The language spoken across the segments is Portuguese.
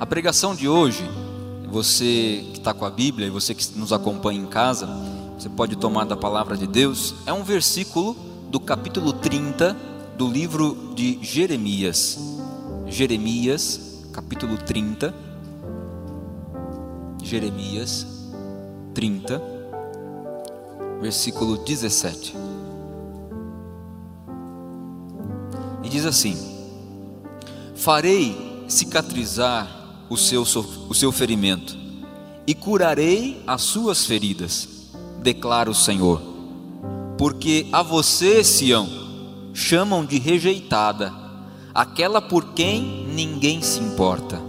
A pregação de hoje você que está com a Bíblia e você que nos acompanha em casa, você pode tomar da palavra de Deus. É um versículo do capítulo 30 do livro de Jeremias. Jeremias, capítulo 30. Jeremias 30, versículo 17. E diz assim: Farei cicatrizar o seu, o seu ferimento, e curarei as suas feridas, declara o Senhor. Porque a você, Sião, chamam de rejeitada, aquela por quem ninguém se importa.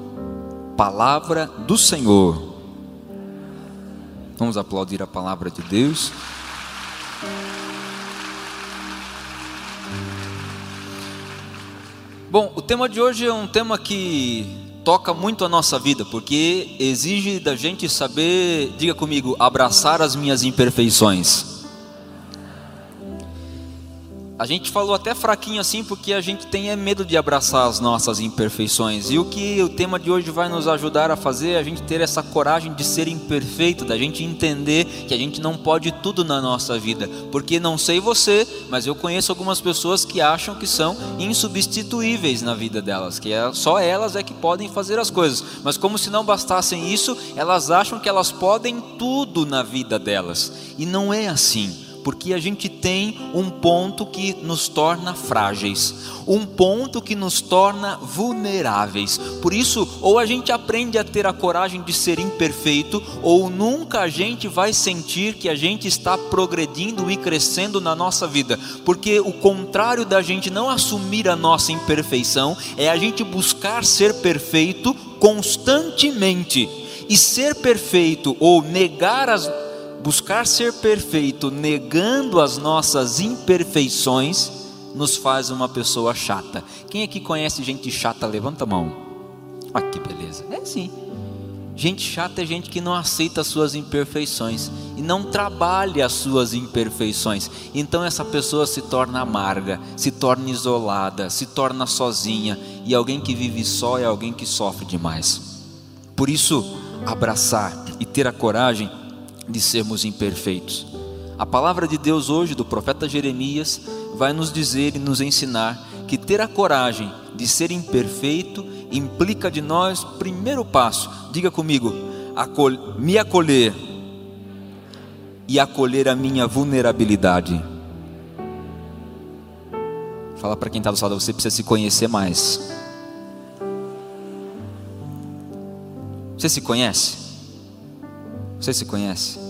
Palavra do Senhor. Vamos aplaudir a palavra de Deus. Bom, o tema de hoje é um tema que toca muito a nossa vida, porque exige da gente saber, diga comigo, abraçar as minhas imperfeições. A gente falou até fraquinho assim porque a gente tem é medo de abraçar as nossas imperfeições. E o que o tema de hoje vai nos ajudar a fazer é a gente ter essa coragem de ser imperfeito, da gente entender que a gente não pode tudo na nossa vida. Porque não sei você, mas eu conheço algumas pessoas que acham que são insubstituíveis na vida delas, que é, só elas é que podem fazer as coisas. Mas como se não bastassem isso, elas acham que elas podem tudo na vida delas. E não é assim porque a gente tem um ponto que nos torna frágeis, um ponto que nos torna vulneráveis. Por isso, ou a gente aprende a ter a coragem de ser imperfeito, ou nunca a gente vai sentir que a gente está progredindo e crescendo na nossa vida, porque o contrário da gente não assumir a nossa imperfeição é a gente buscar ser perfeito constantemente. E ser perfeito ou negar as buscar ser perfeito negando as nossas imperfeições nos faz uma pessoa chata. Quem aqui conhece gente chata? Levanta a mão. Olha que beleza. É sim. Gente chata é gente que não aceita as suas imperfeições e não trabalha as suas imperfeições. Então essa pessoa se torna amarga, se torna isolada, se torna sozinha. E alguém que vive só é alguém que sofre demais. Por isso, abraçar e ter a coragem de sermos imperfeitos. A palavra de Deus hoje, do profeta Jeremias, vai nos dizer e nos ensinar que ter a coragem de ser imperfeito implica de nós, primeiro passo, diga comigo, acol me acolher e acolher a minha vulnerabilidade. Fala para quem está do lado, você precisa se conhecer mais. Você se conhece? Você se conhece?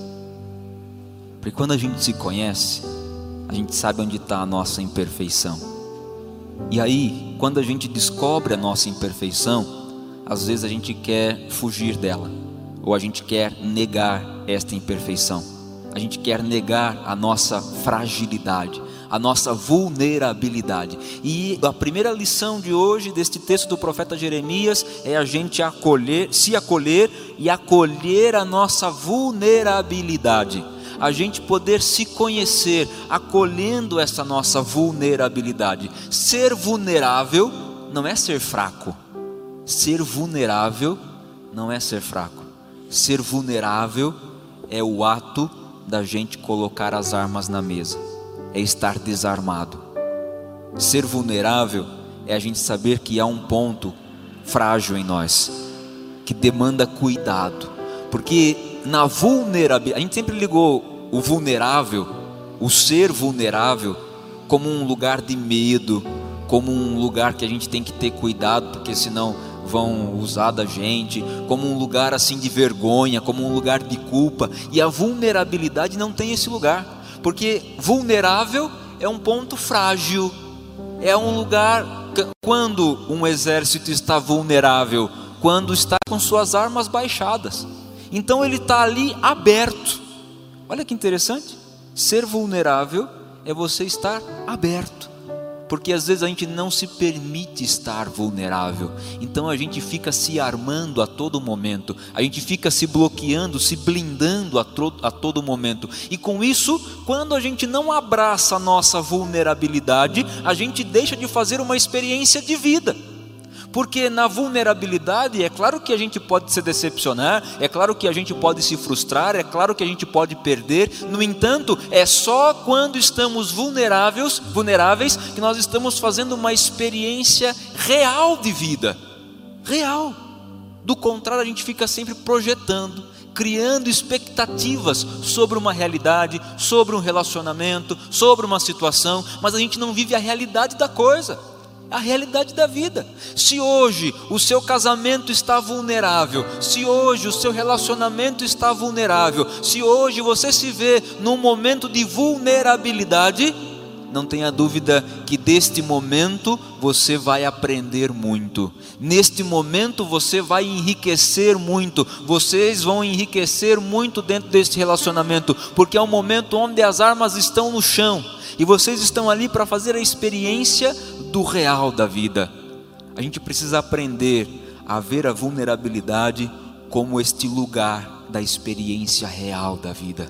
Porque quando a gente se conhece, a gente sabe onde está a nossa imperfeição. E aí, quando a gente descobre a nossa imperfeição, às vezes a gente quer fugir dela, ou a gente quer negar esta imperfeição, a gente quer negar a nossa fragilidade, a nossa vulnerabilidade. E a primeira lição de hoje deste texto do profeta Jeremias é a gente acolher, se acolher e acolher a nossa vulnerabilidade. A gente poder se conhecer, acolhendo essa nossa vulnerabilidade. Ser vulnerável não é ser fraco. Ser vulnerável não é ser fraco. Ser vulnerável é o ato da gente colocar as armas na mesa, é estar desarmado. Ser vulnerável é a gente saber que há um ponto frágil em nós, que demanda cuidado, porque na vulnerabilidade, a gente sempre ligou o vulnerável, o ser vulnerável, como um lugar de medo, como um lugar que a gente tem que ter cuidado, porque senão vão usar da gente, como um lugar assim de vergonha, como um lugar de culpa, e a vulnerabilidade não tem esse lugar, porque vulnerável é um ponto frágil, é um lugar quando um exército está vulnerável, quando está com suas armas baixadas. Então ele está ali aberto. Olha que interessante. Ser vulnerável é você estar aberto. Porque às vezes a gente não se permite estar vulnerável. Então a gente fica se armando a todo momento. A gente fica se bloqueando, se blindando a, a todo momento. E com isso, quando a gente não abraça a nossa vulnerabilidade, a gente deixa de fazer uma experiência de vida. Porque na vulnerabilidade, é claro que a gente pode se decepcionar, é claro que a gente pode se frustrar, é claro que a gente pode perder. No entanto, é só quando estamos vulneráveis, vulneráveis que nós estamos fazendo uma experiência real de vida. Real. Do contrário, a gente fica sempre projetando, criando expectativas sobre uma realidade, sobre um relacionamento, sobre uma situação, mas a gente não vive a realidade da coisa a realidade da vida. Se hoje o seu casamento está vulnerável, se hoje o seu relacionamento está vulnerável, se hoje você se vê num momento de vulnerabilidade, não tenha dúvida que deste momento você vai aprender muito. Neste momento você vai enriquecer muito. Vocês vão enriquecer muito dentro deste relacionamento, porque é um momento onde as armas estão no chão e vocês estão ali para fazer a experiência do real da vida. A gente precisa aprender a ver a vulnerabilidade como este lugar da experiência real da vida.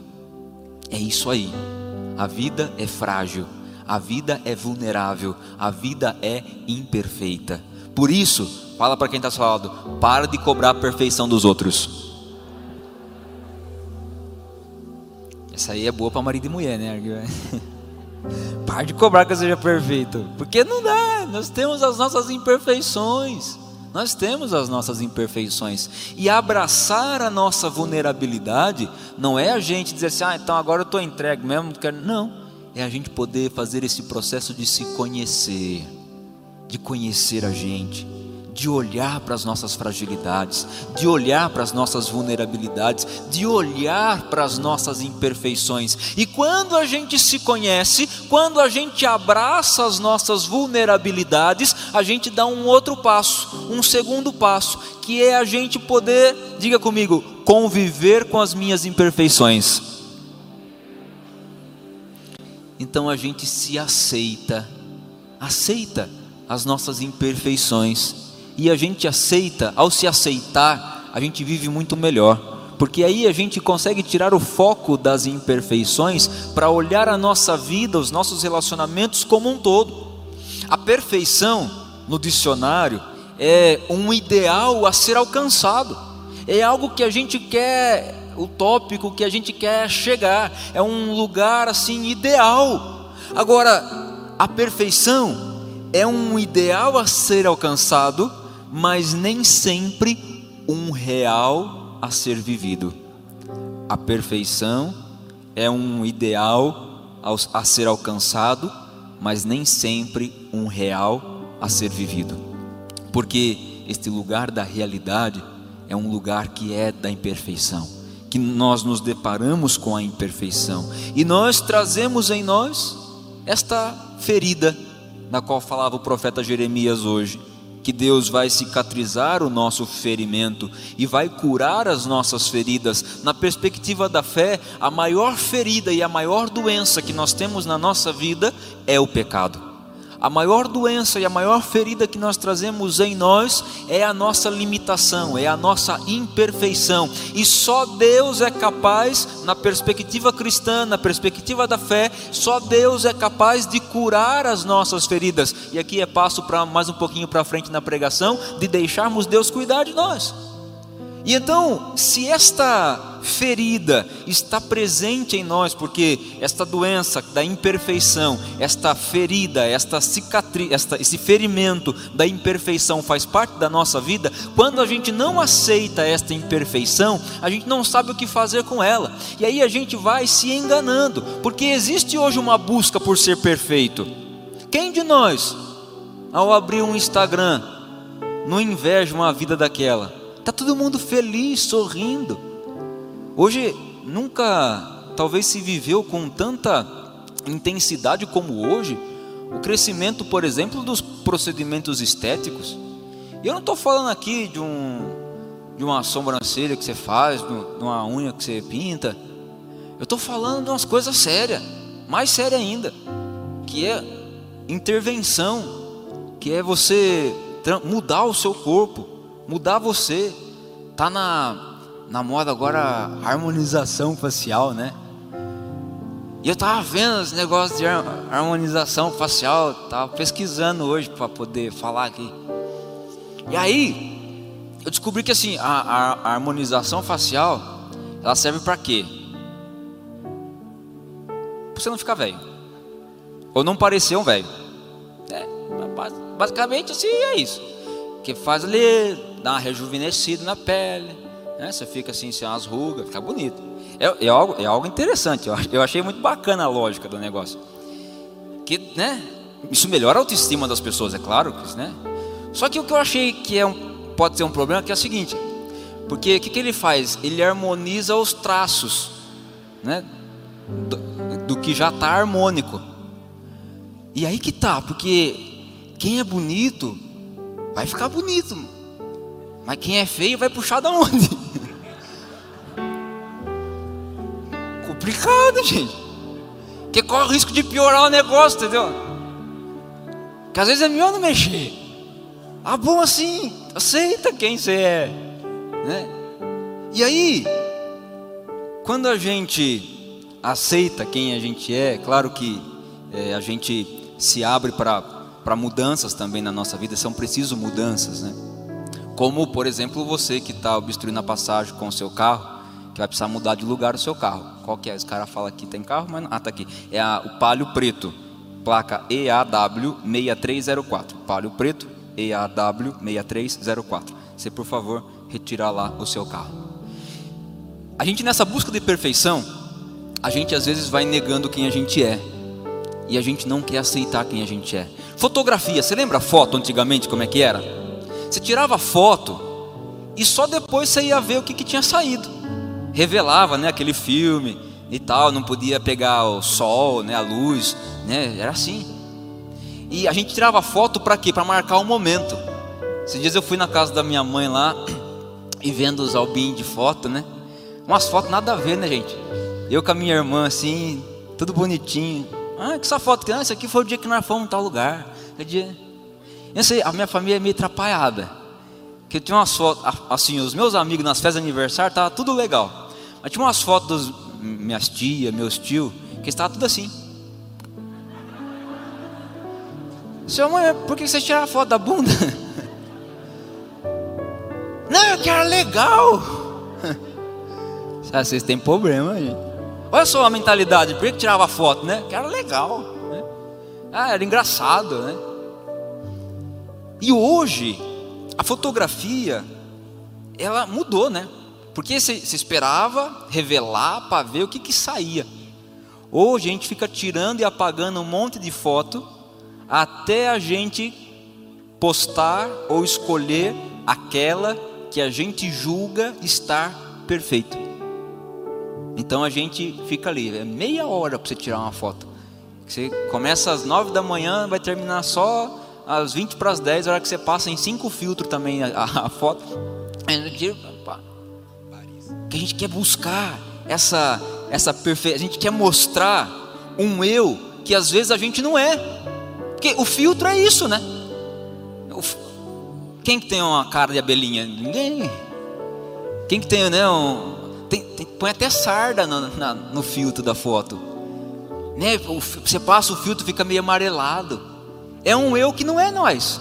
É isso aí. A vida é frágil, a vida é vulnerável, a vida é imperfeita. Por isso, fala para quem está falando, para de cobrar a perfeição dos outros. Essa aí é boa para marido e mulher, né? Pare de cobrar que eu seja perfeito, porque não dá. Nós temos as nossas imperfeições. Nós temos as nossas imperfeições. E abraçar a nossa vulnerabilidade não é a gente dizer assim, ah, então agora eu estou entregue mesmo. Não. É a gente poder fazer esse processo de se conhecer, de conhecer a gente de olhar para as nossas fragilidades, de olhar para as nossas vulnerabilidades, de olhar para as nossas imperfeições. E quando a gente se conhece, quando a gente abraça as nossas vulnerabilidades, a gente dá um outro passo, um segundo passo, que é a gente poder, diga comigo, conviver com as minhas imperfeições. Então a gente se aceita, aceita as nossas imperfeições e a gente aceita, ao se aceitar, a gente vive muito melhor, porque aí a gente consegue tirar o foco das imperfeições para olhar a nossa vida, os nossos relacionamentos como um todo. A perfeição, no dicionário, é um ideal a ser alcançado, é algo que a gente quer, utópico, que a gente quer chegar, é um lugar assim ideal. Agora, a perfeição é um ideal a ser alcançado mas nem sempre um real a ser vivido. A perfeição é um ideal a ser alcançado, mas nem sempre um real a ser vivido. Porque este lugar da realidade é um lugar que é da imperfeição, que nós nos deparamos com a imperfeição e nós trazemos em nós esta ferida na qual falava o profeta Jeremias hoje que Deus vai cicatrizar o nosso ferimento e vai curar as nossas feridas. Na perspectiva da fé, a maior ferida e a maior doença que nós temos na nossa vida é o pecado. A maior doença e a maior ferida que nós trazemos em nós é a nossa limitação, é a nossa imperfeição. E só Deus é capaz, na perspectiva cristã, na perspectiva da fé, só Deus é capaz de curar as nossas feridas. E aqui é passo para mais um pouquinho para frente na pregação, de deixarmos Deus cuidar de nós. E então, se esta ferida está presente em nós, porque esta doença da imperfeição, esta ferida, esta cicatriz, esta, esse ferimento da imperfeição faz parte da nossa vida, quando a gente não aceita esta imperfeição, a gente não sabe o que fazer com ela, e aí a gente vai se enganando, porque existe hoje uma busca por ser perfeito. Quem de nós, ao abrir um Instagram, não inveja uma vida daquela? Está todo mundo feliz, sorrindo. Hoje, nunca, talvez se viveu com tanta intensidade como hoje, o crescimento, por exemplo, dos procedimentos estéticos. E eu não estou falando aqui de, um, de uma sobrancelha que você faz, de uma unha que você pinta. Eu estou falando de umas coisas sérias, mais séria ainda, que é intervenção, que é você mudar o seu corpo, mudar você. Tá na, na moda agora harmonização facial, né? E eu tava vendo os negócios de harmonização facial, tava pesquisando hoje para poder falar aqui. E aí, eu descobri que assim, a, a, a harmonização facial, ela serve para quê? Pra você não ficar velho. Ou não parecer um velho. É, basicamente assim é isso. Que faz ali dá uma rejuvenescida na pele, né? Você fica assim, sem umas rugas, fica bonito. É, é, algo, é algo interessante, eu, achei muito bacana a lógica do negócio. Que, né? Isso melhora a autoestima das pessoas, é claro, né? Só que o que eu achei que é um, pode ser um problema que é o seguinte, porque o que, que ele faz? Ele harmoniza os traços, né? Do, do que já está harmônico. E aí que tá, porque quem é bonito vai ficar bonito. Mas quem é feio vai puxar da onde? Complicado, gente. Porque corre o risco de piorar o negócio, entendeu? Que às vezes é melhor não mexer. Ah, bom assim, aceita quem você é. Né? E aí, quando a gente aceita quem a gente é, claro que é, a gente se abre para mudanças também na nossa vida, são preciso mudanças, né? Como, por exemplo, você que está obstruindo a passagem com o seu carro, que vai precisar mudar de lugar o seu carro. Qual que é? Esse cara fala que tem carro, mas não. Ah, tá aqui. É a, o Palio Preto, placa EAW 6304. Palio Preto, EAW 6304. Você, por favor, retirar lá o seu carro. A gente nessa busca de perfeição, a gente às vezes vai negando quem a gente é. E a gente não quer aceitar quem a gente é. Fotografia, você lembra a foto antigamente como é que era? Você tirava foto e só depois você ia ver o que, que tinha saído. Revelava, né, aquele filme e tal, não podia pegar o sol, né, a luz, né, era assim. E a gente tirava foto para quê? Para marcar o momento. Esses dias eu fui na casa da minha mãe lá e vendo os albinhos de foto, né? Umas fotos nada a ver, né, gente? Eu com a minha irmã assim, tudo bonitinho. Ah, que essa foto que ah, esse aqui foi o dia que nós fomos em tal lugar. É dia eu sei, a minha família é meio atrapalhada. Que tinha umas fotos, assim, os meus amigos nas festas de aniversário, tava tudo legal. Mas tinha umas fotos das minhas tias, meus tios, que estava tudo assim. Seu mãe, por que você tira a foto da bunda? Não, eu quero legal. Vocês têm problema, gente. Olha só a mentalidade, por que tirava foto, né? Que era legal. Né? Ah, era engraçado, né? E hoje, a fotografia, ela mudou, né? Porque se, esperava revelar para ver o que, que saía. Hoje a gente fica tirando e apagando um monte de foto até a gente postar ou escolher aquela que a gente julga estar perfeito. Então a gente fica ali, é meia hora para você tirar uma foto. Você começa às nove da manhã, vai terminar só às 20 para as 10, a hora que você passa em cinco filtros também a, a foto. Que a gente quer buscar essa, essa perfeição, a gente quer mostrar um eu que às vezes a gente não é. Porque o filtro é isso, né? Quem que tem uma cara de abelhinha? Ninguém. Quem que tem, né? Um, tem, tem, põe até sarda no, na, no filtro da foto. Né? Você passa o filtro, fica meio amarelado. É um eu que não é nós.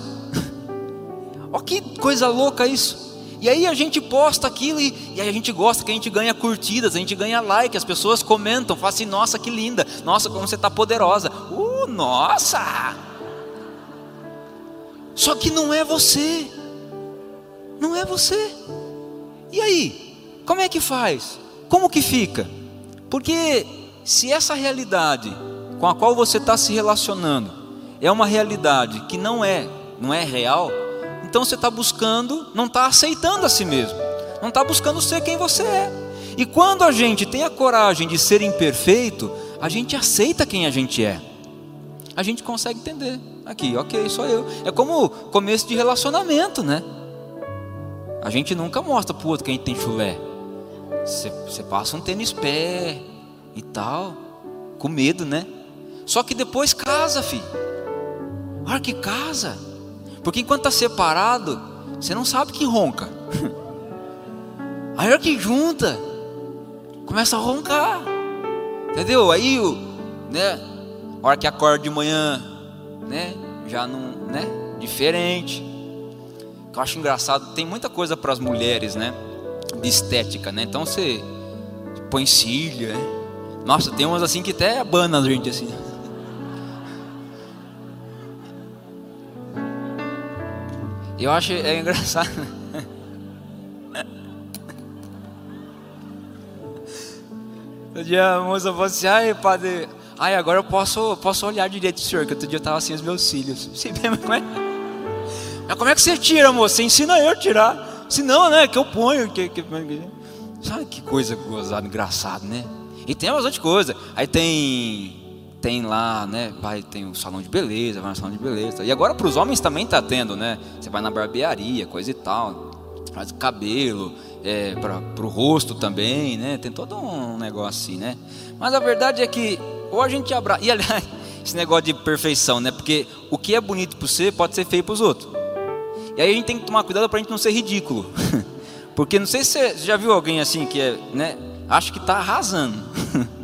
Olha que coisa louca isso. E aí a gente posta aquilo e, e a gente gosta que a gente ganha curtidas, a gente ganha like, as pessoas comentam, falam assim, nossa, que linda, nossa, como você está poderosa. Uh, nossa! Só que não é você. Não é você. E aí? Como é que faz? Como que fica? Porque se essa realidade com a qual você está se relacionando é uma realidade que não é, não é real, então você está buscando, não está aceitando a si mesmo, não está buscando ser quem você é. E quando a gente tem a coragem de ser imperfeito, a gente aceita quem a gente é. A gente consegue entender. Aqui, ok, sou eu. É como começo de relacionamento, né? A gente nunca mostra pro outro que a gente tem chulé. Você, passa um tênis pé e tal, com medo, né? Só que depois casa, filho. Olha que casa. Porque enquanto está separado, você não sabe que ronca. Aí a hora que junta, começa a roncar. Entendeu? Aí, né? A hora que acorda de manhã, né? Já não, né? Diferente. Eu acho engraçado, tem muita coisa para as mulheres, né? De estética, né? Então você põe cílio, né? Nossa, tem umas assim que até abana a gente assim. Eu acho é engraçado. Um dia a moça falou assim, ai padre, ai agora eu posso, posso olhar direito senhor, que outro dia eu estava assim os meus cílios. Vê, mas como é? Mas como é que você tira, moça? Você ensina eu a tirar. Se não, né, que eu ponho. Que, que, sabe que coisa gozada, engraçado, né? E tem bastante coisa. Aí tem tem lá, né? Vai, tem o salão de beleza, vai no salão de beleza. E agora para os homens também tá tendo, né? Você vai na barbearia, coisa e tal, faz o cabelo, é, para o rosto também, né? Tem todo um negócio assim, né? Mas a verdade é que ou a gente abraça. E aliás, esse negócio de perfeição, né? Porque o que é bonito para você pode ser feio para os outros. E aí a gente tem que tomar cuidado para a gente não ser ridículo. Porque não sei se você já viu alguém assim que é, né? Acho que está arrasando.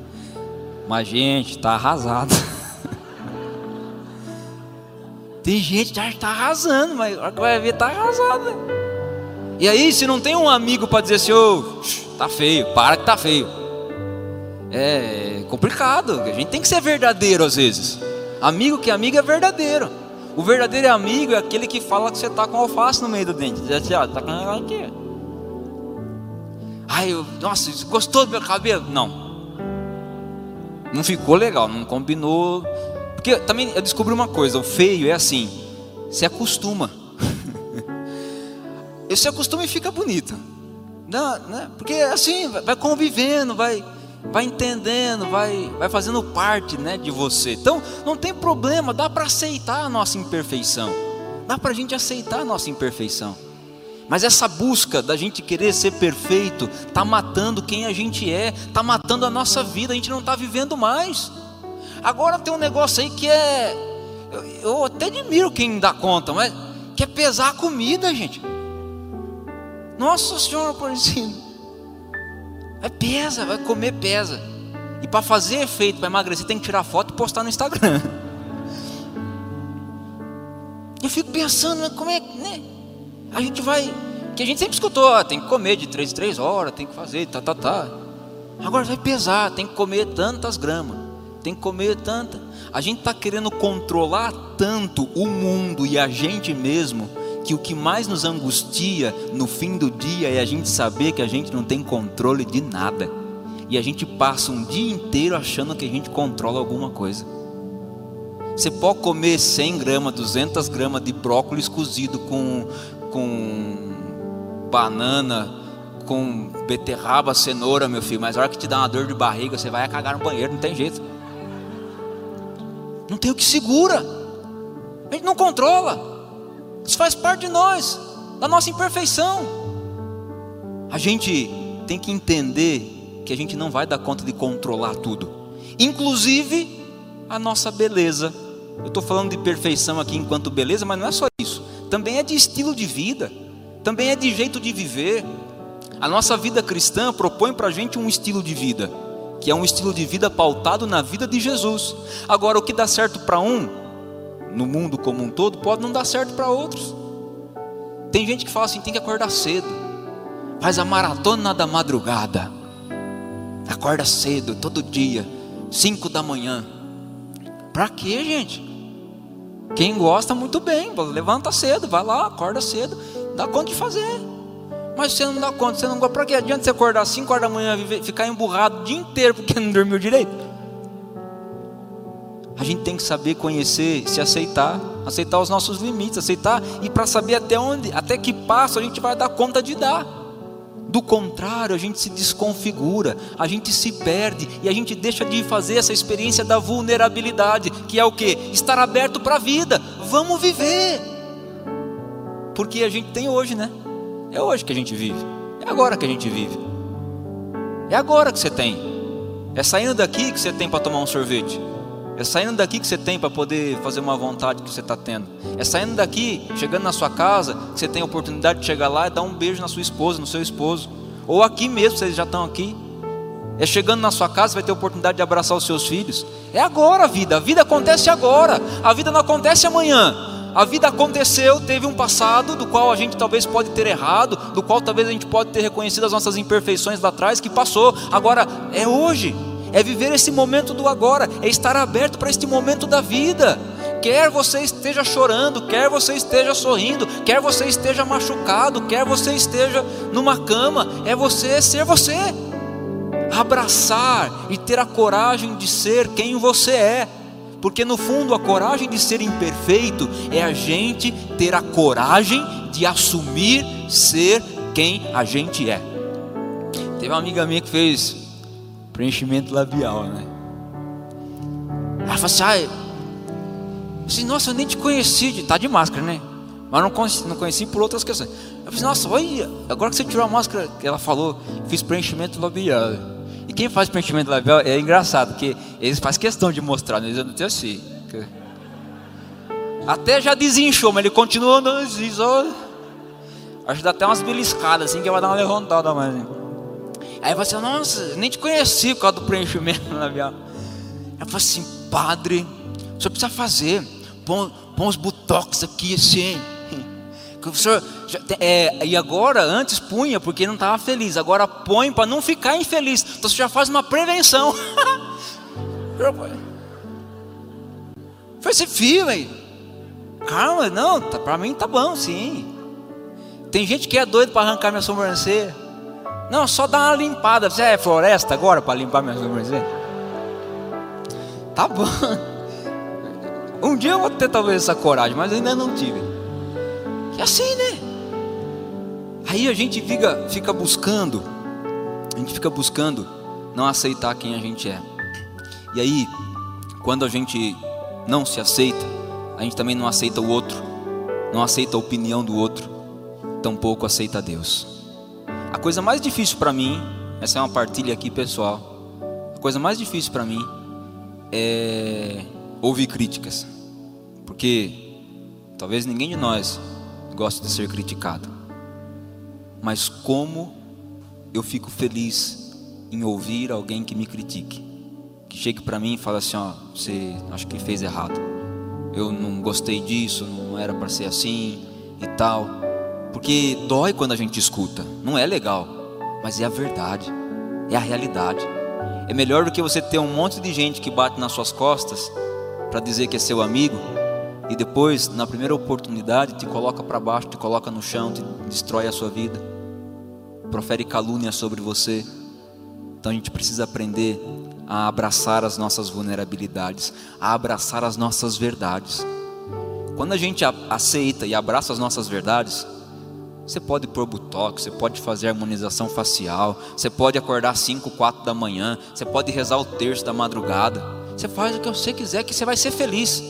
Mas, gente, está arrasado. tem gente que está arrasando, mas a hora que vai ver, está arrasado. Né? E aí, se não tem um amigo para dizer assim, ô, oh, tá feio, para que tá feio. É complicado. A gente tem que ser verdadeiro às vezes. Amigo que é amigo é verdadeiro. O verdadeiro amigo é aquele que fala que você está com alface no meio do dente. Diz assim, ó, tá com aqui. Ai, eu, nossa, gostou do meu cabelo? Não não ficou legal, não combinou. Porque também eu descobri uma coisa: o feio é assim, se acostuma. se acostuma e fica bonito. Não, né? Porque assim, vai convivendo, vai, vai entendendo, vai, vai fazendo parte né, de você. Então, não tem problema, dá para aceitar a nossa imperfeição. Dá para a gente aceitar a nossa imperfeição. Mas essa busca da gente querer ser perfeito está matando quem a gente é, está matando a nossa vida, a gente não está vivendo mais. Agora tem um negócio aí que é. Eu, eu até admiro quem dá conta, mas que é pesar a comida, gente. Nossa Senhora Aparecida. Vai pesa, vai comer pesa. E para fazer efeito, para emagrecer, tem que tirar foto e postar no Instagram. Eu fico pensando, como é que. Né? A gente vai. Que a gente sempre escutou, ó, tem que comer de três em três horas, tem que fazer, tá, tá, tá. Agora vai pesar, tem que comer tantas gramas, tem que comer tanta. A gente está querendo controlar tanto o mundo e a gente mesmo, que o que mais nos angustia no fim do dia é a gente saber que a gente não tem controle de nada. E a gente passa um dia inteiro achando que a gente controla alguma coisa. Você pode comer 100 gramas, 200 gramas de brócolis cozido com, com banana, com beterraba, cenoura, meu filho, mas a hora que te dá uma dor de barriga, você vai cagar no banheiro, não tem jeito. Não tem o que segura. A gente não controla. Isso faz parte de nós, da nossa imperfeição. A gente tem que entender que a gente não vai dar conta de controlar tudo, inclusive a nossa beleza Eu estou falando de perfeição aqui enquanto beleza, mas não é só isso. Também é de estilo de vida, também é de jeito de viver. A nossa vida cristã propõe para a gente um estilo de vida, que é um estilo de vida pautado na vida de Jesus. Agora, o que dá certo para um, no mundo como um todo, pode não dar certo para outros. Tem gente que fala assim: tem que acordar cedo, faz a maratona da madrugada, acorda cedo, todo dia, 5 da manhã. Para quê, gente? Quem gosta, muito bem, levanta cedo, vai lá, acorda cedo, dá conta de fazer. Mas você não dá conta, você não gosta. Para que adianta você acordar às 5 horas da manhã e ficar emburrado o dia inteiro porque não dormiu direito? A gente tem que saber conhecer, se aceitar, aceitar os nossos limites, aceitar e para saber até onde, até que passo a gente vai dar conta de dar. Do contrário, a gente se desconfigura, a gente se perde e a gente deixa de fazer essa experiência da vulnerabilidade, que é o que? Estar aberto para a vida. Vamos viver. Porque a gente tem hoje, né? É hoje que a gente vive. É agora que a gente vive. É agora que você tem. É saindo daqui que você tem para tomar um sorvete. É saindo daqui que você tem para poder fazer uma vontade que você está tendo. É saindo daqui, chegando na sua casa, que você tem a oportunidade de chegar lá e dar um beijo na sua esposa, no seu esposo. Ou aqui mesmo, vocês já estão aqui. É chegando na sua casa, vai ter a oportunidade de abraçar os seus filhos. É agora a vida. A vida acontece agora. A vida não acontece amanhã. A vida aconteceu, teve um passado do qual a gente talvez pode ter errado, do qual talvez a gente pode ter reconhecido as nossas imperfeições lá atrás que passou. Agora é hoje é viver esse momento do agora, é estar aberto para este momento da vida. Quer você esteja chorando, quer você esteja sorrindo, quer você esteja machucado, quer você esteja numa cama, é você ser você. Abraçar e ter a coragem de ser quem você é. Porque no fundo a coragem de ser imperfeito é a gente ter a coragem de assumir ser quem a gente é. Teve uma amiga minha que fez preenchimento labial, né? Ela falou assim, eu disse, nossa, eu nem te conheci, tá de máscara, né? Mas não conheci, não conheci por outras questões. Eu falei, nossa, olha, agora que você tirou a máscara, ela falou, fiz preenchimento labial. E quem faz preenchimento labial é engraçado, porque eles fazem questão de mostrar, né? eles não tem assim. Até já desinchou, mas ele continua andando assim, só. Acho que dá até umas beliscadas assim, que vai dar uma levantada mais. Né? Aí você, nossa, nem te conheci por causa do preenchimento labial. Ela falou assim, padre, o senhor precisa fazer, põe, põe os botox aqui assim. Que o senhor, é, e agora, antes punha porque não estava feliz, agora põe para não ficar infeliz. Então você já faz uma prevenção. Foi esse aí. Calma, não, tá, para mim tá bom, sim. Tem gente que é doido para arrancar minha sobrancelha. Não, só dá uma limpada. Você é floresta agora para limpar minhas sobrancelhas? Tá bom. Um dia eu vou ter talvez essa coragem, mas ainda não tive. Que assim, né? Aí a gente fica, fica buscando, a gente fica buscando não aceitar quem a gente é. E aí, quando a gente não se aceita, a gente também não aceita o outro, não aceita a opinião do outro, tampouco aceita Deus. A coisa mais difícil para mim, essa é uma partilha aqui pessoal. A coisa mais difícil para mim é ouvir críticas, porque talvez ninguém de nós goste de ser criticado. Mas como eu fico feliz em ouvir alguém que me critique, que chegue para mim e fale assim, ó, você acho que fez errado. Eu não gostei disso, não era para ser assim e tal. Porque dói quando a gente escuta, não é legal, mas é a verdade, é a realidade. É melhor do que você ter um monte de gente que bate nas suas costas para dizer que é seu amigo e depois, na primeira oportunidade, te coloca para baixo, te coloca no chão, te destrói a sua vida, profere calúnia sobre você. Então a gente precisa aprender a abraçar as nossas vulnerabilidades, a abraçar as nossas verdades. Quando a gente aceita e abraça as nossas verdades, você pode pôr botox, você pode fazer harmonização facial, você pode acordar 5, 4 da manhã, você pode rezar o terço da madrugada. Você faz o que você quiser, que você vai ser feliz.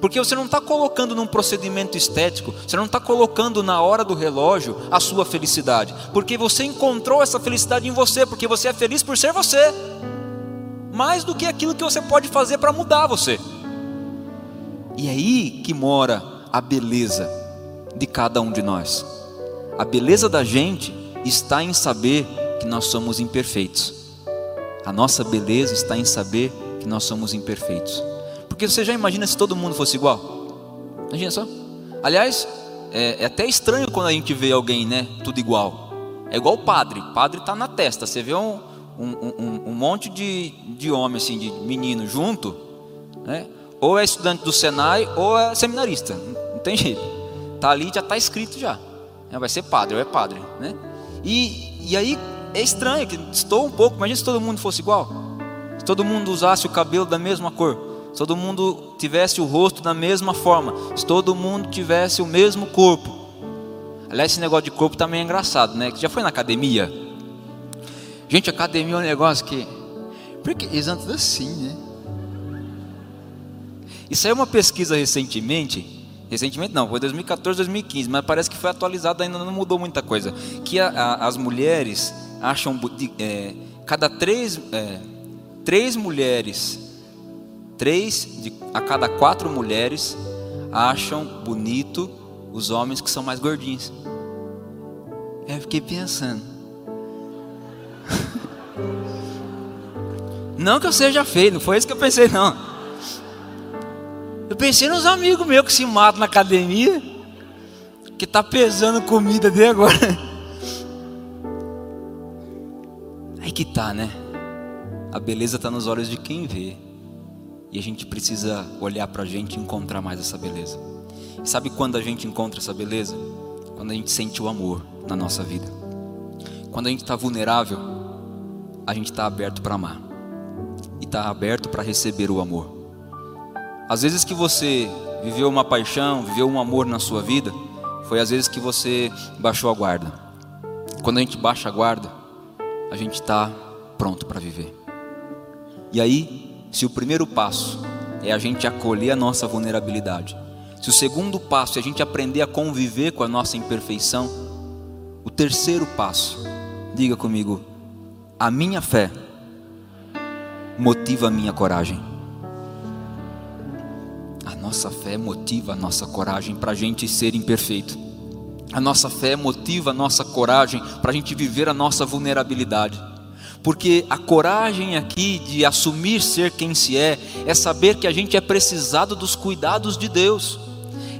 Porque você não está colocando num procedimento estético, você não está colocando na hora do relógio a sua felicidade. Porque você encontrou essa felicidade em você, porque você é feliz por ser você. Mais do que aquilo que você pode fazer para mudar você. E é aí que mora a beleza de cada um de nós. A beleza da gente está em saber que nós somos imperfeitos. A nossa beleza está em saber que nós somos imperfeitos. Porque você já imagina se todo mundo fosse igual? Imagina só. Aliás, é, é até estranho quando a gente vê alguém, né? Tudo igual. É igual o padre. O padre está na testa. Você vê um, um, um, um, monte de, de homem, assim, de menino junto, né? Ou é estudante do Senai ou é seminarista. Não tem jeito. Tá ali já está escrito já. É, vai ser padre ou é padre, né? E, e aí é estranho que estou um pouco. Imagina se todo mundo fosse igual. Se todo mundo usasse o cabelo da mesma cor se todo mundo tivesse o rosto da mesma forma, se todo mundo tivesse o mesmo corpo. Aliás, esse negócio de corpo também é engraçado, né? Já foi na academia? Gente, academia é um negócio que. Porque eles andam assim, né? Isso aí é uma pesquisa recentemente. Recentemente não, foi 2014, 2015, mas parece que foi atualizado, ainda não mudou muita coisa. Que a, a, as mulheres acham. É, cada três, é, três mulheres Três de, a cada quatro mulheres acham bonito os homens que são mais gordinhos. Eu fiquei pensando. Não que eu seja feio, não foi isso que eu pensei, não. Eu pensei nos amigos meus que se matam na academia, que tá pesando comida de agora. Aí que tá, né? A beleza está nos olhos de quem vê. E a gente precisa olhar para a gente e encontrar mais essa beleza. E sabe quando a gente encontra essa beleza? Quando a gente sente o amor na nossa vida. Quando a gente está vulnerável, a gente está aberto para amar. E está aberto para receber o amor. Às vezes que você viveu uma paixão, viveu um amor na sua vida, foi às vezes que você baixou a guarda. Quando a gente baixa a guarda, a gente está pronto para viver. E aí se o primeiro passo é a gente acolher a nossa vulnerabilidade, se o segundo passo é a gente aprender a conviver com a nossa imperfeição, o terceiro passo, diga comigo, a minha fé motiva a minha coragem. Nossa fé motiva a nossa coragem para a gente ser imperfeito. A nossa fé motiva a nossa coragem para a gente viver a nossa vulnerabilidade. Porque a coragem aqui de assumir ser quem se é, é saber que a gente é precisado dos cuidados de Deus,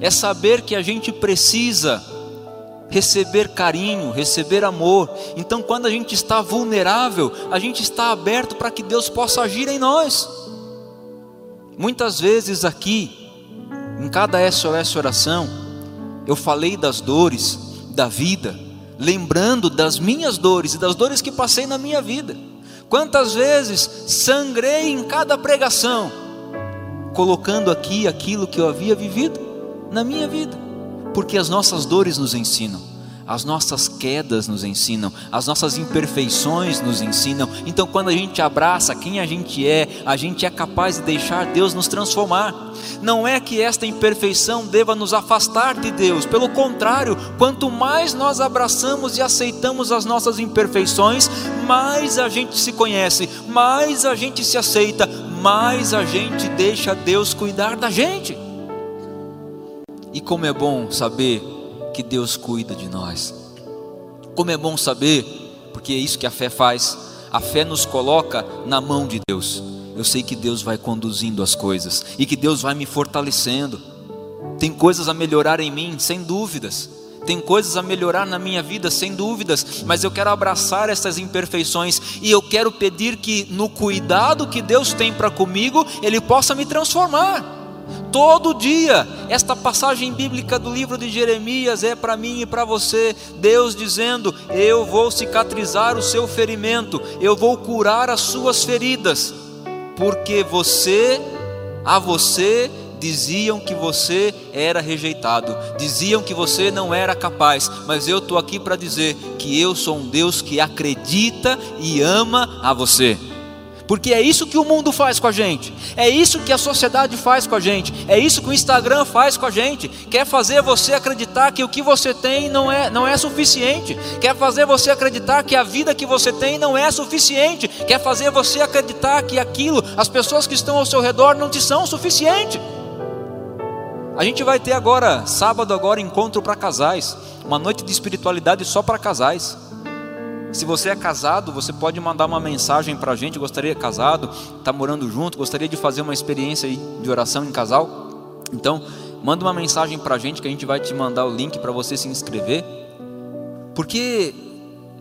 é saber que a gente precisa receber carinho, receber amor. Então, quando a gente está vulnerável, a gente está aberto para que Deus possa agir em nós. Muitas vezes aqui, em cada SOS oração, eu falei das dores da vida, lembrando das minhas dores e das dores que passei na minha vida. Quantas vezes sangrei em cada pregação, colocando aqui aquilo que eu havia vivido na minha vida, porque as nossas dores nos ensinam. As nossas quedas nos ensinam, as nossas imperfeições nos ensinam. Então, quando a gente abraça quem a gente é, a gente é capaz de deixar Deus nos transformar. Não é que esta imperfeição deva nos afastar de Deus, pelo contrário, quanto mais nós abraçamos e aceitamos as nossas imperfeições, mais a gente se conhece, mais a gente se aceita, mais a gente deixa Deus cuidar da gente. E como é bom saber que Deus cuida de nós. Como é bom saber, porque é isso que a fé faz. A fé nos coloca na mão de Deus. Eu sei que Deus vai conduzindo as coisas e que Deus vai me fortalecendo. Tem coisas a melhorar em mim, sem dúvidas. Tem coisas a melhorar na minha vida, sem dúvidas, mas eu quero abraçar essas imperfeições e eu quero pedir que, no cuidado que Deus tem para comigo, Ele possa me transformar. Todo dia, esta passagem bíblica do livro de Jeremias é para mim e para você, Deus dizendo: Eu vou cicatrizar o seu ferimento, eu vou curar as suas feridas, porque você, a você, diziam que você era rejeitado, diziam que você não era capaz, mas eu estou aqui para dizer que eu sou um Deus que acredita e ama a você porque é isso que o mundo faz com a gente, é isso que a sociedade faz com a gente, é isso que o Instagram faz com a gente. Quer fazer você acreditar que o que você tem não é, não é suficiente, quer fazer você acreditar que a vida que você tem não é suficiente, quer fazer você acreditar que aquilo, as pessoas que estão ao seu redor não te são suficiente. A gente vai ter agora, sábado agora, encontro para casais, uma noite de espiritualidade só para casais. Se você é casado, você pode mandar uma mensagem para a gente. Gostaria casado, está morando junto, gostaria de fazer uma experiência de oração em casal. Então, manda uma mensagem para a gente que a gente vai te mandar o link para você se inscrever. Porque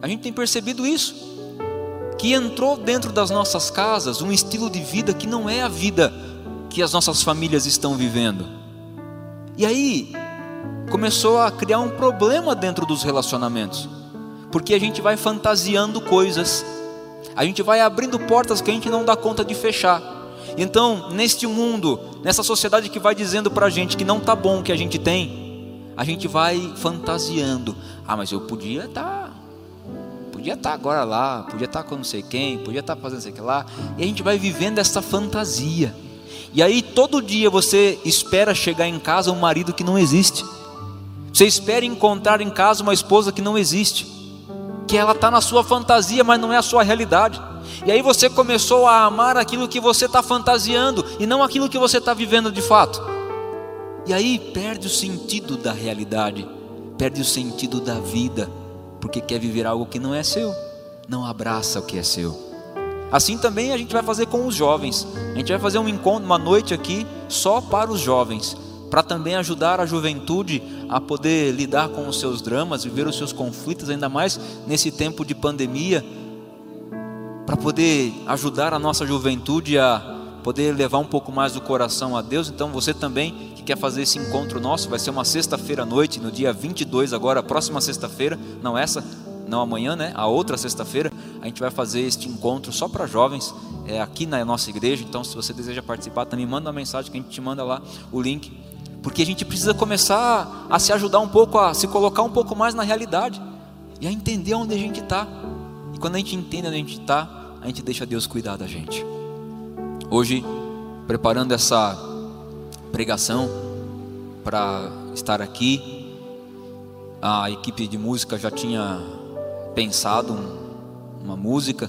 a gente tem percebido isso, que entrou dentro das nossas casas um estilo de vida que não é a vida que as nossas famílias estão vivendo. E aí começou a criar um problema dentro dos relacionamentos porque a gente vai fantasiando coisas, a gente vai abrindo portas que a gente não dá conta de fechar. Então, neste mundo, nessa sociedade que vai dizendo para a gente que não tá bom o que a gente tem, a gente vai fantasiando. Ah, mas eu podia estar, tá, podia estar tá agora lá, podia estar tá com não sei quem, podia estar tá fazendo sei que lá, e a gente vai vivendo essa fantasia. E aí todo dia você espera chegar em casa um marido que não existe. Você espera encontrar em casa uma esposa que não existe que ela está na sua fantasia, mas não é a sua realidade. E aí você começou a amar aquilo que você está fantasiando e não aquilo que você está vivendo de fato. E aí perde o sentido da realidade, perde o sentido da vida, porque quer viver algo que não é seu, não abraça o que é seu. Assim também a gente vai fazer com os jovens. A gente vai fazer um encontro, uma noite aqui só para os jovens para também ajudar a juventude a poder lidar com os seus dramas, viver os seus conflitos, ainda mais nesse tempo de pandemia, para poder ajudar a nossa juventude a poder levar um pouco mais do coração a Deus. Então, você também que quer fazer esse encontro nosso, vai ser uma sexta-feira à noite, no dia 22, agora, próxima sexta-feira, não essa, não amanhã, né? A outra sexta-feira, a gente vai fazer este encontro só para jovens, é aqui na nossa igreja. Então, se você deseja participar, também manda uma mensagem que a gente te manda lá o link porque a gente precisa começar a se ajudar um pouco, a se colocar um pouco mais na realidade e a entender onde a gente está. E quando a gente entende onde a gente está, a gente deixa Deus cuidar da gente. Hoje, preparando essa pregação para estar aqui, a equipe de música já tinha pensado uma música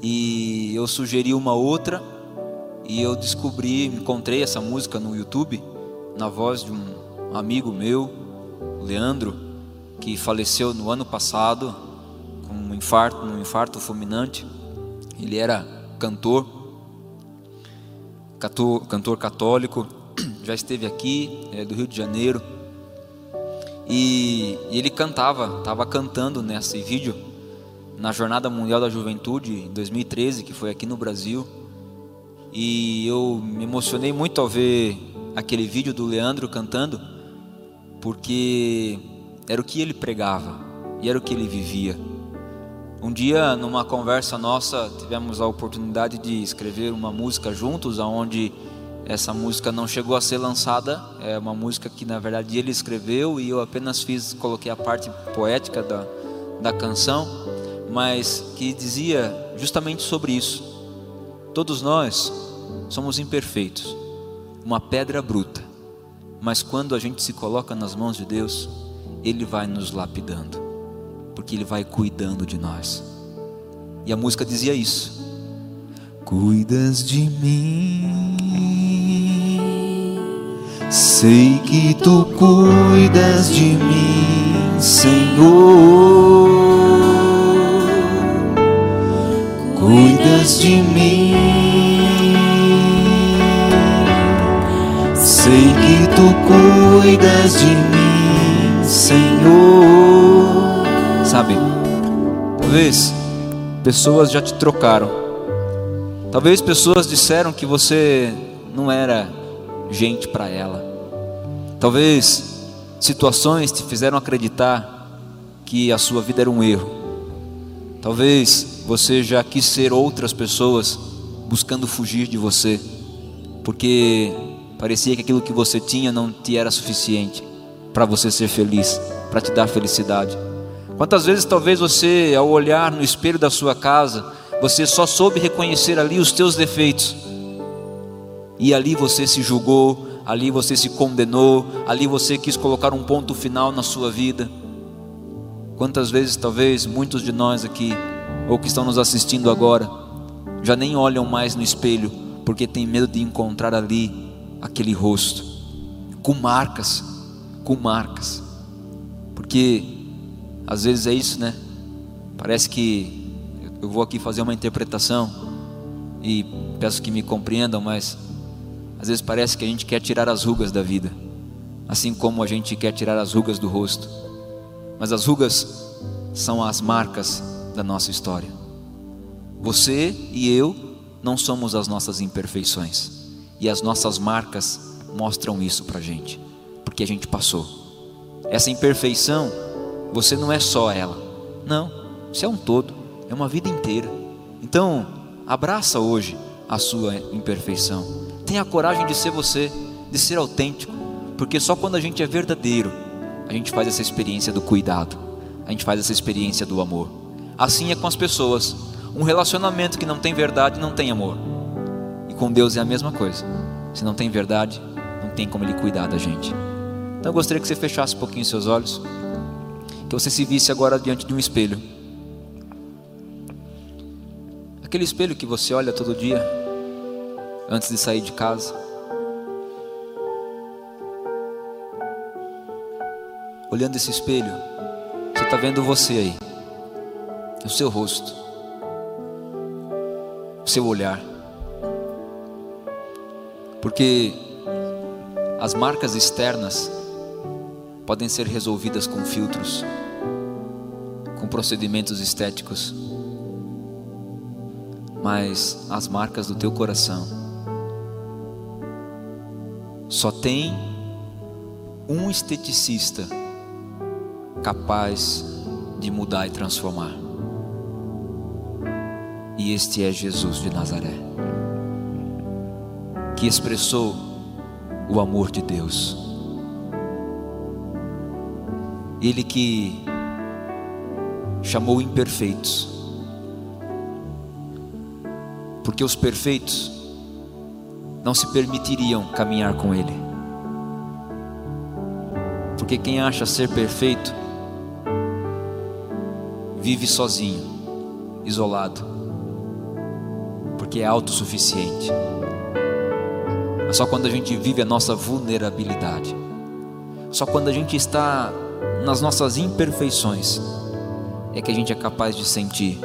e eu sugeri uma outra e eu descobri, encontrei essa música no YouTube na voz de um amigo meu, Leandro, que faleceu no ano passado com um infarto, um infarto fulminante. Ele era cantor, cantor, cantor católico, já esteve aqui, é, do Rio de Janeiro. E, e ele cantava, estava cantando nesse vídeo na Jornada Mundial da Juventude em 2013, que foi aqui no Brasil. E eu me emocionei muito ao ver aquele vídeo do Leandro cantando, porque era o que ele pregava e era o que ele vivia. Um dia, numa conversa nossa, tivemos a oportunidade de escrever uma música juntos, aonde essa música não chegou a ser lançada, é uma música que na verdade ele escreveu e eu apenas fiz, coloquei a parte poética da, da canção, mas que dizia justamente sobre isso. Todos nós somos imperfeitos uma pedra bruta, mas quando a gente se coloca nas mãos de Deus, Ele vai nos lapidando, porque Ele vai cuidando de nós. E a música dizia isso: Cuidas de mim, sei que tu cuidas de mim, Senhor. Cuidas de mim que tu cuidas de mim, Senhor. Sabe, talvez pessoas já te trocaram. Talvez pessoas disseram que você não era gente para ela. Talvez situações te fizeram acreditar que a sua vida era um erro. Talvez você já quis ser outras pessoas buscando fugir de você, porque Parecia que aquilo que você tinha não te era suficiente para você ser feliz, para te dar felicidade. Quantas vezes talvez você, ao olhar no espelho da sua casa, você só soube reconhecer ali os teus defeitos. E ali você se julgou, ali você se condenou, ali você quis colocar um ponto final na sua vida. Quantas vezes talvez muitos de nós aqui, ou que estão nos assistindo agora, já nem olham mais no espelho, porque tem medo de encontrar ali aquele rosto. com marcas, com marcas. Porque às vezes é isso, né? Parece que eu vou aqui fazer uma interpretação e peço que me compreendam, mas às vezes parece que a gente quer tirar as rugas da vida, assim como a gente quer tirar as rugas do rosto. Mas as rugas são as marcas da nossa história. Você e eu não somos as nossas imperfeições, e as nossas marcas mostram isso para gente, porque a gente passou. Essa imperfeição, você não é só ela, não, você é um todo, é uma vida inteira. Então, abraça hoje a sua imperfeição, tenha a coragem de ser você, de ser autêntico, porque só quando a gente é verdadeiro, a gente faz essa experiência do cuidado, a gente faz essa experiência do amor. Assim é com as pessoas. Um relacionamento que não tem verdade não tem amor. Com Deus é a mesma coisa. Se não tem verdade, não tem como Ele cuidar da gente. Então eu gostaria que você fechasse um pouquinho seus olhos, que você se visse agora diante de um espelho. Aquele espelho que você olha todo dia, antes de sair de casa. Olhando esse espelho, você está vendo você aí, o seu rosto, o seu olhar, porque as marcas externas podem ser resolvidas com filtros, com procedimentos estéticos, mas as marcas do teu coração só tem um esteticista capaz de mudar e transformar. E este é Jesus de Nazaré, que expressou o amor de Deus. Ele que chamou imperfeitos, porque os perfeitos não se permitiriam caminhar com Ele. Porque quem acha ser perfeito vive sozinho, isolado, porque é autossuficiente. Mas só quando a gente vive a nossa vulnerabilidade, só quando a gente está nas nossas imperfeições, é que a gente é capaz de sentir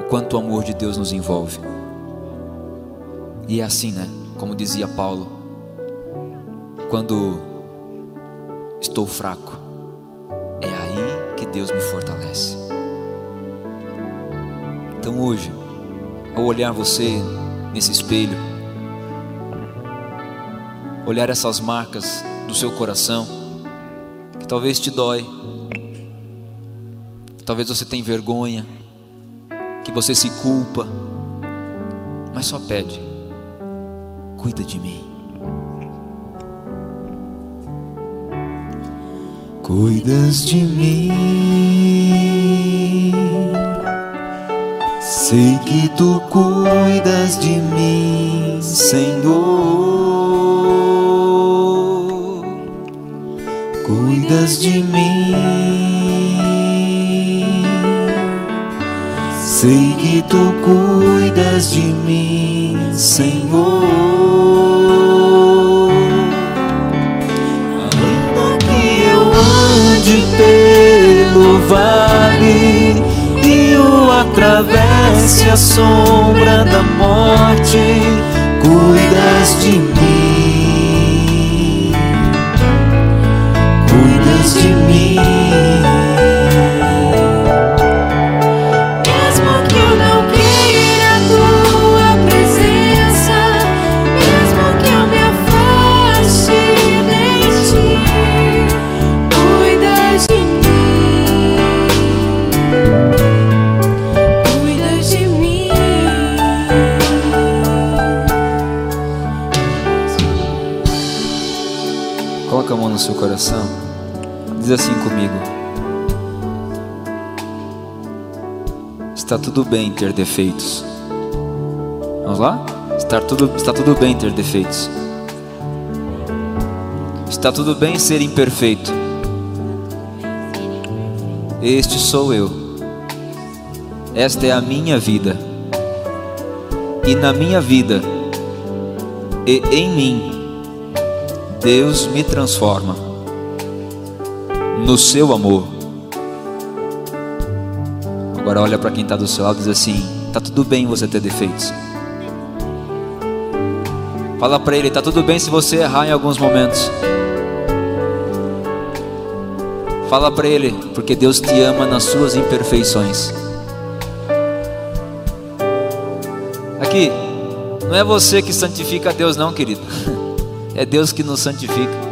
o quanto o amor de Deus nos envolve. E é assim, né? Como dizia Paulo, quando estou fraco, é aí que Deus me fortalece. Então hoje, ao olhar você nesse espelho, olhar essas marcas do seu coração, que talvez te dói, talvez você tenha vergonha, que você se culpa, mas só pede, cuida de mim. Cuidas de mim Sei que tu cuidas de mim, Senhor. Cuidas de mim. Sei que tu cuidas de mim, Senhor. Ainda que eu ande pelo vale e o atravesse a sombra da morte, cuidas de mim, coração. Diz assim comigo. Está tudo bem ter defeitos. Vamos lá? Está tudo, está tudo bem ter defeitos. Está tudo bem ser imperfeito. Este sou eu. Esta é a minha vida. E na minha vida e em mim, Deus me transforma no seu amor. Agora olha para quem está do seu lado e diz assim: tá tudo bem você ter defeitos. Fala para ele, tá tudo bem se você errar em alguns momentos. Fala para ele, porque Deus te ama nas suas imperfeições. Aqui, não é você que santifica Deus, não, querido. É Deus que nos santifica.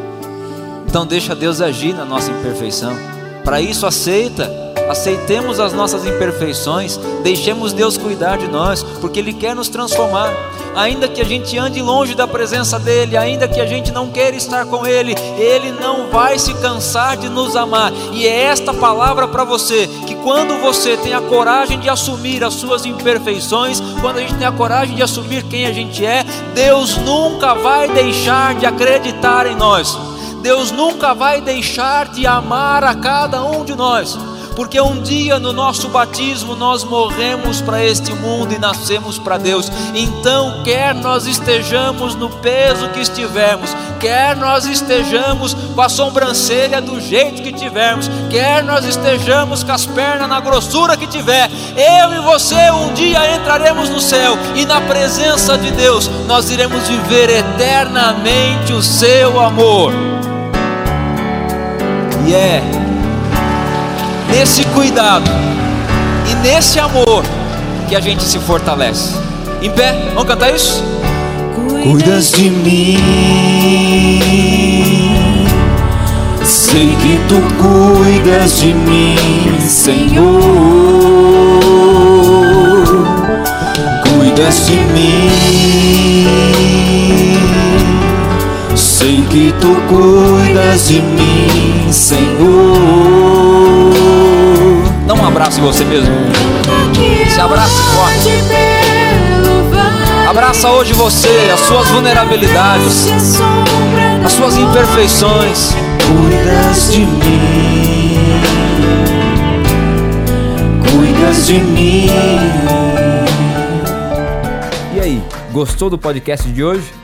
Então deixa Deus agir na nossa imperfeição. Para isso aceita, aceitemos as nossas imperfeições, deixemos Deus cuidar de nós, porque Ele quer nos transformar. Ainda que a gente ande longe da presença dEle, ainda que a gente não queira estar com Ele, Ele não vai se cansar de nos amar. E é esta palavra para você, que quando você tem a coragem de assumir as suas imperfeições, quando a gente tem a coragem de assumir quem a gente é, Deus nunca vai deixar de acreditar em nós. Deus nunca vai deixar de amar a cada um de nós porque um dia no nosso batismo nós morremos para este mundo e nascemos para Deus. Então, quer nós estejamos no peso que estivermos, quer nós estejamos com a sobrancelha do jeito que tivermos, quer nós estejamos com as pernas na grossura que tiver, eu e você um dia entraremos no céu e na presença de Deus nós iremos viver eternamente o seu amor. E é nesse cuidado e nesse amor que a gente se fortalece. Em pé, vamos cantar isso? Cuidas de mim, sei que tu cuidas de mim, Senhor. Cuidas de mim, sei que tu cuidas de mim, Senhor. Dá um abraço em você mesmo. Se abrace forte. Abraça hoje você, as suas vulnerabilidades, as suas imperfeições. Cuidas de mim, cuidas de mim. E aí, gostou do podcast de hoje?